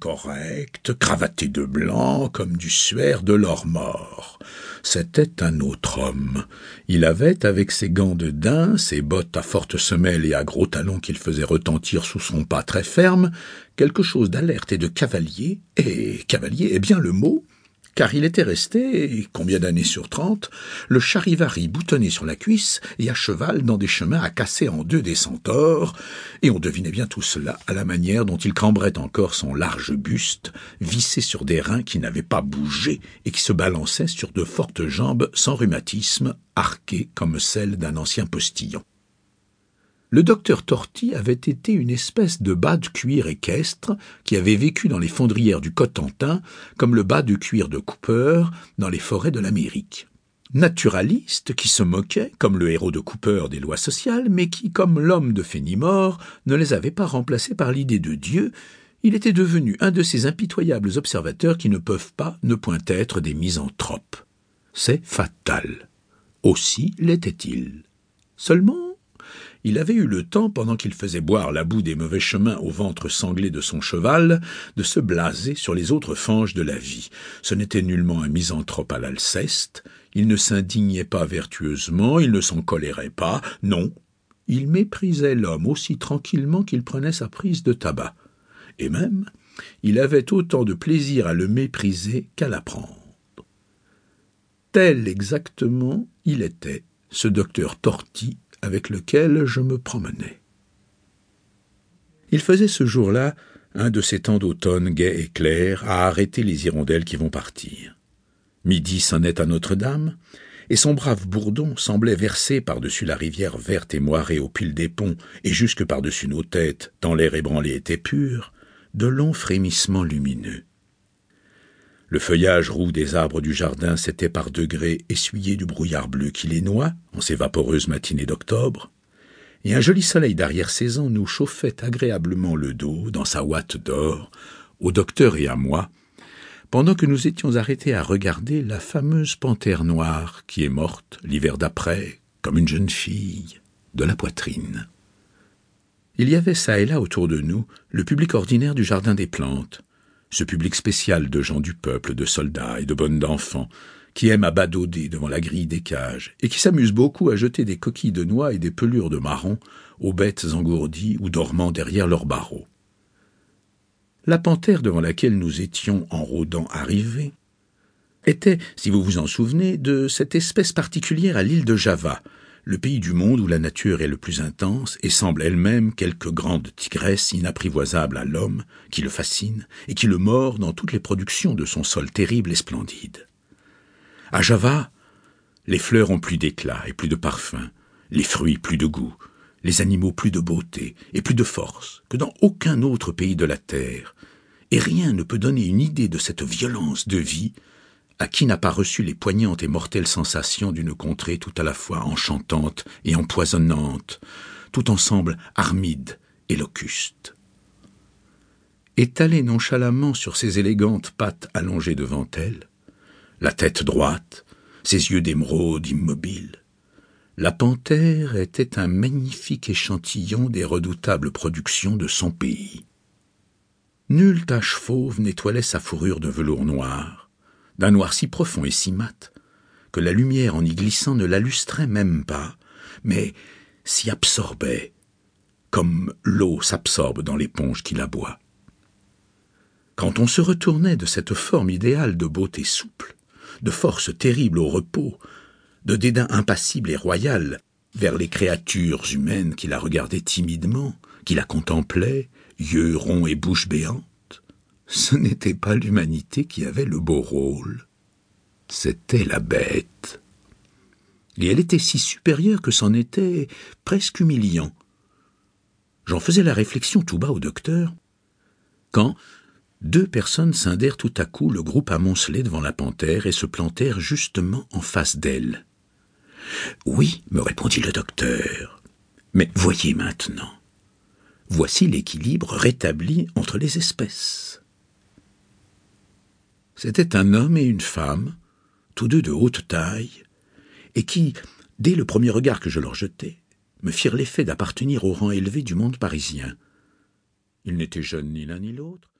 Correct, cravaté de blanc, comme du suaire de l'or mort. C'était un autre homme. Il avait, avec ses gants de daim, ses bottes à fortes semelles et à gros talons qu'il faisait retentir sous son pas très ferme, quelque chose d'alerte et de cavalier, et cavalier est bien le mot, car il était resté, combien d'années sur trente, le charivari boutonné sur la cuisse et à cheval dans des chemins à casser en deux des centaures, et on devinait bien tout cela à la manière dont il cambrait encore son large buste, vissé sur des reins qui n'avaient pas bougé et qui se balançaient sur de fortes jambes sans rhumatisme, arquées comme celles d'un ancien postillon. Le docteur Torty avait été une espèce de bas de cuir équestre qui avait vécu dans les fondrières du Cotentin comme le bas de cuir de Cooper dans les forêts de l'Amérique. Naturaliste qui se moquait, comme le héros de Cooper, des lois sociales, mais qui, comme l'homme de Fenimore, ne les avait pas remplacées par l'idée de Dieu, il était devenu un de ces impitoyables observateurs qui ne peuvent pas ne point être des misanthropes. C'est fatal. Aussi l'était-il. Seulement, il avait eu le temps, pendant qu'il faisait boire la boue des mauvais chemins au ventre sanglé de son cheval, de se blaser sur les autres fanges de la vie. Ce n'était nullement un misanthrope à l'Alceste, il ne s'indignait pas vertueusement, il ne s'en colérait pas, non, il méprisait l'homme aussi tranquillement qu'il prenait sa prise de tabac. Et même, il avait autant de plaisir à le mépriser qu'à l'apprendre. Tel exactement il était, ce docteur Torti, avec lequel je me promenais. Il faisait ce jour-là un de ces temps d'automne gai et clair à arrêter les hirondelles qui vont partir. Midi sonnait à Notre-Dame, et son brave bourdon semblait verser par-dessus la rivière verte et moirée au pile des ponts et jusque par-dessus nos têtes, tant l'air ébranlé était pur, de longs frémissements lumineux. Le feuillage roux des arbres du jardin s'était par degrés essuyé du brouillard bleu qui les noie en ces vaporeuses matinées d'octobre, et un joli soleil d'arrière-saison nous chauffait agréablement le dos dans sa ouate d'or, au docteur et à moi, pendant que nous étions arrêtés à regarder la fameuse panthère noire qui est morte l'hiver d'après, comme une jeune fille, de la poitrine. Il y avait çà et là autour de nous le public ordinaire du jardin des plantes, ce public spécial de gens du peuple, de soldats et de bonnes d'enfants, qui aiment à badauder devant la grille des cages, et qui s'amusent beaucoup à jeter des coquilles de noix et des pelures de marron aux bêtes engourdies ou dormant derrière leurs barreaux. La panthère devant laquelle nous étions en rôdant arrivés était, si vous vous en souvenez, de cette espèce particulière à l'île de Java, le pays du monde où la nature est le plus intense et semble elle-même quelque grande tigresse inapprivoisable à l'homme, qui le fascine et qui le mord dans toutes les productions de son sol terrible et splendide. À Java, les fleurs ont plus d'éclat et plus de parfum, les fruits plus de goût, les animaux plus de beauté et plus de force que dans aucun autre pays de la terre, et rien ne peut donner une idée de cette violence de vie à qui n'a pas reçu les poignantes et mortelles sensations d'une contrée tout à la fois enchantante et empoisonnante, tout ensemble armide et locuste. Étalée nonchalamment sur ses élégantes pattes allongées devant elle, la tête droite, ses yeux d'émeraude immobiles, la panthère était un magnifique échantillon des redoutables productions de son pays. Nulle tache fauve n'étoilait sa fourrure de velours noir, d'un noir si profond et si mat, que la lumière en y glissant ne la lustrait même pas, mais s'y absorbait, comme l'eau s'absorbe dans l'éponge qui la boit. Quand on se retournait de cette forme idéale de beauté souple, de force terrible au repos, de dédain impassible et royal vers les créatures humaines qui la regardaient timidement, qui la contemplaient, yeux ronds et bouche béante, ce n'était pas l'humanité qui avait le beau rôle, c'était la bête. Et elle était si supérieure que c'en était presque humiliant. J'en faisais la réflexion tout bas au docteur, quand deux personnes scindèrent tout à coup le groupe amoncelé devant la panthère et se plantèrent justement en face d'elle. Oui, me répondit le docteur, mais voyez maintenant. Voici l'équilibre rétabli entre les espèces. C'était un homme et une femme, tous deux de haute taille, et qui, dès le premier regard que je leur jetai, me firent l'effet d'appartenir au rang élevé du monde parisien. Ils n'étaient jeunes ni l'un ni l'autre,